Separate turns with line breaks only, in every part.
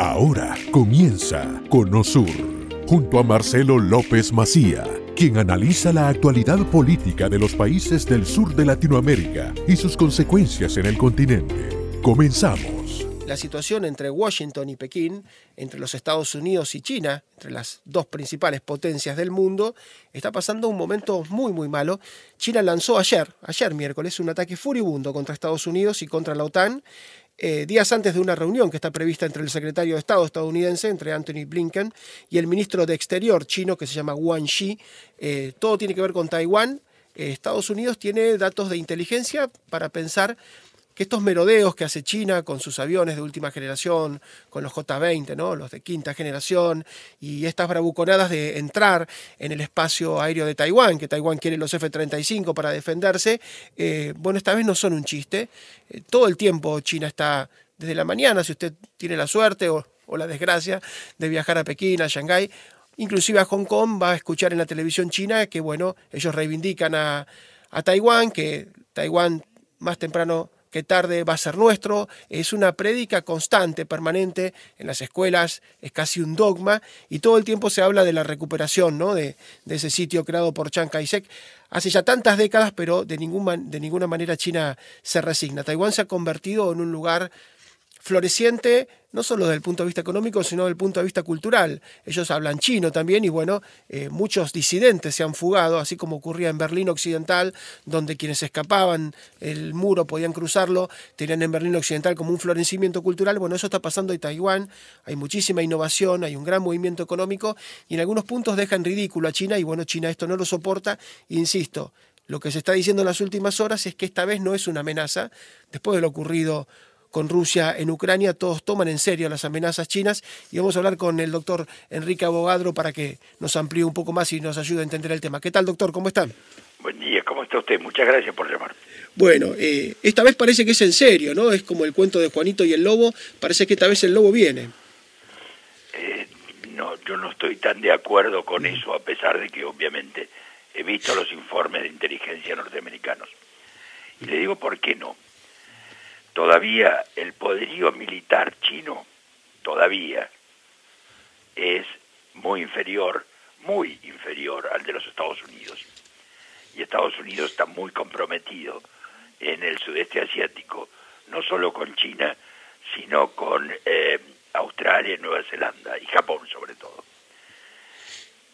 Ahora comienza Conosur, junto a Marcelo López Macía, quien analiza la actualidad política de los países del sur de Latinoamérica y sus consecuencias en el continente. Comenzamos.
La situación entre Washington y Pekín, entre los Estados Unidos y China, entre las dos principales potencias del mundo, está pasando un momento muy muy malo. China lanzó ayer, ayer miércoles, un ataque furibundo contra Estados Unidos y contra la OTAN eh, días antes de una reunión que está prevista entre el secretario de Estado estadounidense, entre Anthony Blinken, y el ministro de Exterior chino, que se llama Wang Xi. Eh, todo tiene que ver con Taiwán. Eh, Estados Unidos tiene datos de inteligencia para pensar que estos merodeos que hace China con sus aviones de última generación, con los J-20, ¿no? los de quinta generación, y estas bravuconadas de entrar en el espacio aéreo de Taiwán, que Taiwán quiere los F-35 para defenderse, eh, bueno, esta vez no son un chiste. Eh, todo el tiempo China está, desde la mañana, si usted tiene la suerte o, la desgracia de viajar a Pekín, a Shanghái, inclusive a Hong Kong, va a escuchar en la televisión china que, bueno, ellos reivindican a, a Taiwán, que Taiwán más temprano que tarde va a ser nuestro, es una prédica constante, permanente en las escuelas, es casi un dogma, y todo el tiempo se habla de la recuperación ¿no? de, ese sitio creado por Chiang Kai-shek hace ya tantas décadas, pero de, de ninguna manera China se resigna. Taiwán se ha convertido en un lugar floreciente, no solo desde el punto de vista económico, sino desde el punto de vista cultural. Ellos hablan chino también y bueno, eh, muchos disidentes se han fugado, así como ocurría en Berlín Occidental, donde quienes escapaban el muro podían cruzarlo, tenían en Berlín Occidental como un florecimiento cultural. Bueno, eso está pasando en Taiwán, hay muchísima innovación, hay un gran movimiento económico y en algunos puntos dejan ridículo a China y bueno, China esto no lo soporta, insisto. Lo que se está diciendo en las últimas horas es que esta vez no es una amenaza, después de lo ocurrido con Rusia en Ucrania, todos toman en serio las amenazas chinas y vamos a hablar con el doctor Enrique Abogadro para que nos amplíe un poco más y nos ayude a entender el tema. ¿Qué tal, doctor? ¿Cómo están?
Buen día, ¿cómo está usted? Muchas gracias por llamar.
Bueno, eh, esta vez parece que es en serio, ¿no? Es como el cuento de Juanito y el lobo, parece que esta vez el lobo viene.
Eh, no, yo no estoy tan de acuerdo con eso, a pesar de que obviamente he visto los informes de inteligencia norteamericanos. Y le digo por qué no. Todavía el poderío militar chino, todavía, es muy inferior, muy inferior al de los Estados Unidos. Y Estados Unidos está muy comprometido en el sudeste asiático, no solo con China, sino con eh, Australia, Nueva Zelanda y Japón sobre todo.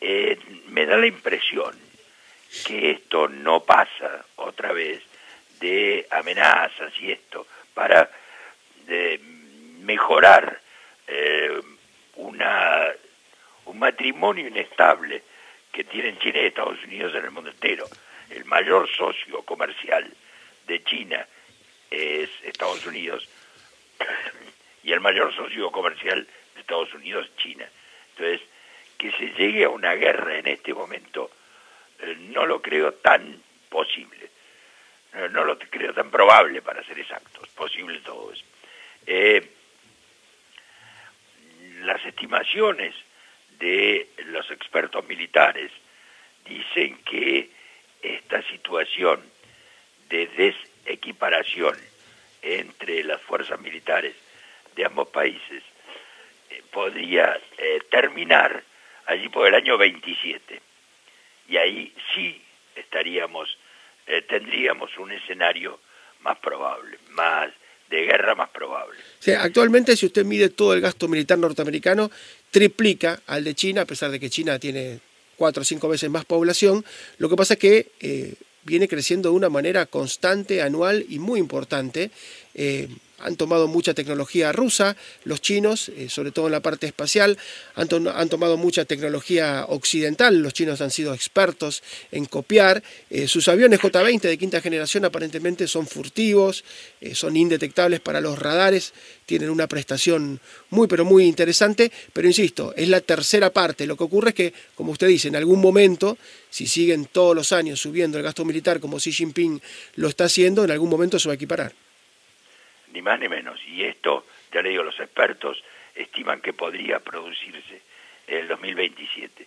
Eh, me da la impresión que esto no pasa otra vez de amenazas y esto, para mejorar eh, una, un matrimonio inestable que tienen China y Estados Unidos en el mundo entero. El mayor socio comercial de China es Estados Unidos y el mayor socio comercial de Estados Unidos es China. Entonces, que se llegue a una guerra en este momento eh, no lo creo tan posible no lo creo tan probable para ser exactos, posible todo eso. Eh, las estimaciones de los expertos militares dicen que esta situación de desequiparación entre las fuerzas militares de ambos países eh, podría eh, terminar allí por el año 27. Y ahí sí estaríamos eh, tendríamos un escenario más probable, más de guerra más probable.
actualmente si usted mide todo el gasto militar norteamericano, triplica al de China, a pesar de que China tiene cuatro o cinco veces más población. Lo que pasa es que eh, viene creciendo de una manera constante, anual y muy importante. Eh, han tomado mucha tecnología rusa, los chinos, eh, sobre todo en la parte espacial, han, tomado mucha tecnología occidental, los chinos han sido expertos en copiar, eh, sus aviones J-20 de quinta generación aparentemente son furtivos, eh, son indetectables para los radares, tienen una prestación muy pero muy interesante, pero insisto, es la tercera parte, lo que ocurre es que, como usted dice, en algún momento, si siguen todos los años subiendo el gasto militar como Xi Jinping lo está haciendo, en algún momento se va a equiparar
ni más ni menos. Y esto, ya le digo, los expertos estiman que podría producirse en el 2027.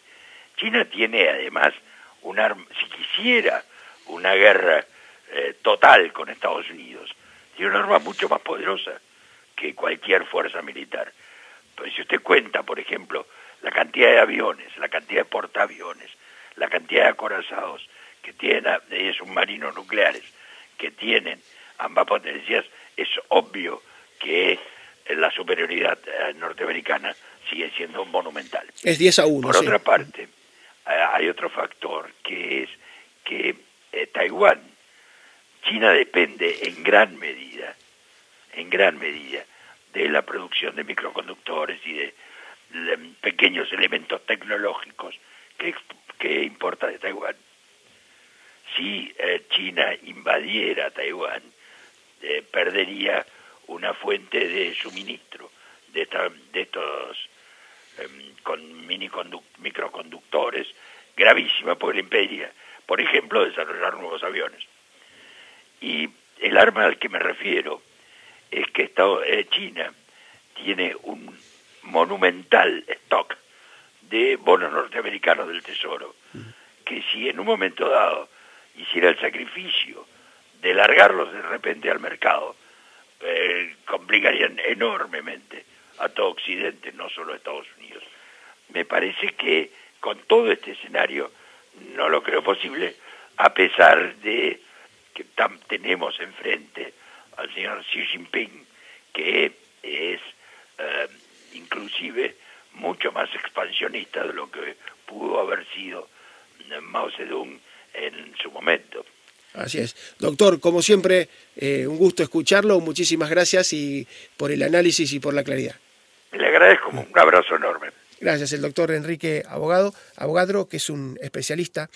China tiene además un arma, si quisiera una guerra eh, total con Estados Unidos, tiene una arma mucho más poderosa que cualquier fuerza militar, Pues si usted cuenta, por ejemplo, la cantidad de aviones, la cantidad de portaaviones, la cantidad de acorazados que tienen, de submarinos nucleares que tienen ambas potencias, es obvio que la superioridad eh, norteamericana sigue siendo monumental.
Es 10 a 1.
Por otra parte, eh, hay otro factor que es que eh, Taiwán, China depende en gran medida, en gran medida, de la producción de microconductores y de, pequeños elementos tecnológicos que, que importa de Taiwán. Si China invadiera Taiwán, perdería una fuente de suministro de, de estos em, con microconductores gravísima por el imperia, por ejemplo, desarrollar nuevos aviones. Y el arma al que me refiero es que Estado, eh, China tiene un monumental stock de bonos norteamericanos del Tesoro, que si en un momento dado hiciera el sacrificio de largarlos de repente al mercado, eh, complicarían enormemente a todo Occidente, no solo a Estados Unidos. Me parece que con todo este escenario no lo creo posible, a pesar de que tenemos enfrente al señor Xi Jinping, que es eh, inclusive mucho más expansionista de lo que pudo haber sido Mao Zedong en su momento.
Así es. Doctor, como siempre, eh, un gusto escucharlo. Muchísimas gracias y por el análisis y por la claridad.
Le agradezco, un abrazo enorme.
Gracias, el doctor Enrique Abogado, Abogadro, que es un especialista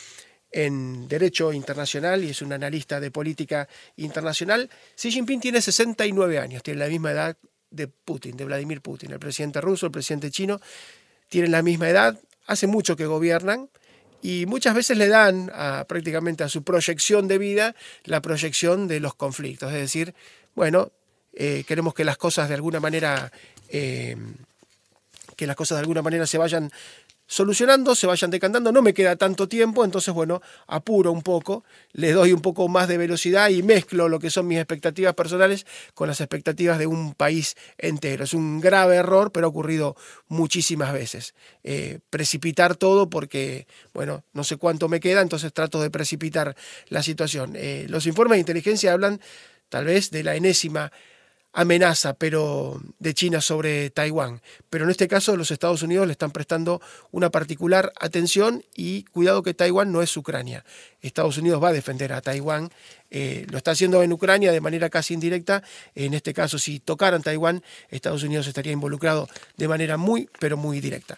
en Derecho Internacional y es un analista de política internacional. Xi Jinping tiene 69 años, tiene la misma edad de Putin, de Vladimir Putin, el presidente ruso, el presidente chino, tienen la misma edad, hace mucho que gobiernan y muchas veces le dan prácticamente a su proyección de vida la proyección de los conflictos. Es decir, bueno, eh, queremos que las cosas de alguna manera, eh, que las cosas de alguna manera se vayan solucionando, se vayan decantando, no me queda tanto tiempo, entonces bueno, apuro un poco, le doy un poco más de velocidad y mezclo lo que son mis expectativas personales con las expectativas de un país entero. Es un grave error, pero ha ocurrido muchísimas veces. Eh, precipitar todo porque, bueno, no sé cuánto me queda, entonces trato de precipitar la situación. Eh, los informes de inteligencia hablan tal vez de la enésima amenaza pero de China sobre Taiwán. Pero en este caso los Estados Unidos le están prestando una particular atención y cuidado que Taiwán no es Ucrania. Estados Unidos va a defender a Taiwán, eh, lo está haciendo en Ucrania de manera casi indirecta. En este caso, si tocaran Taiwán, Estados Unidos estaría involucrado de manera muy, pero muy directa.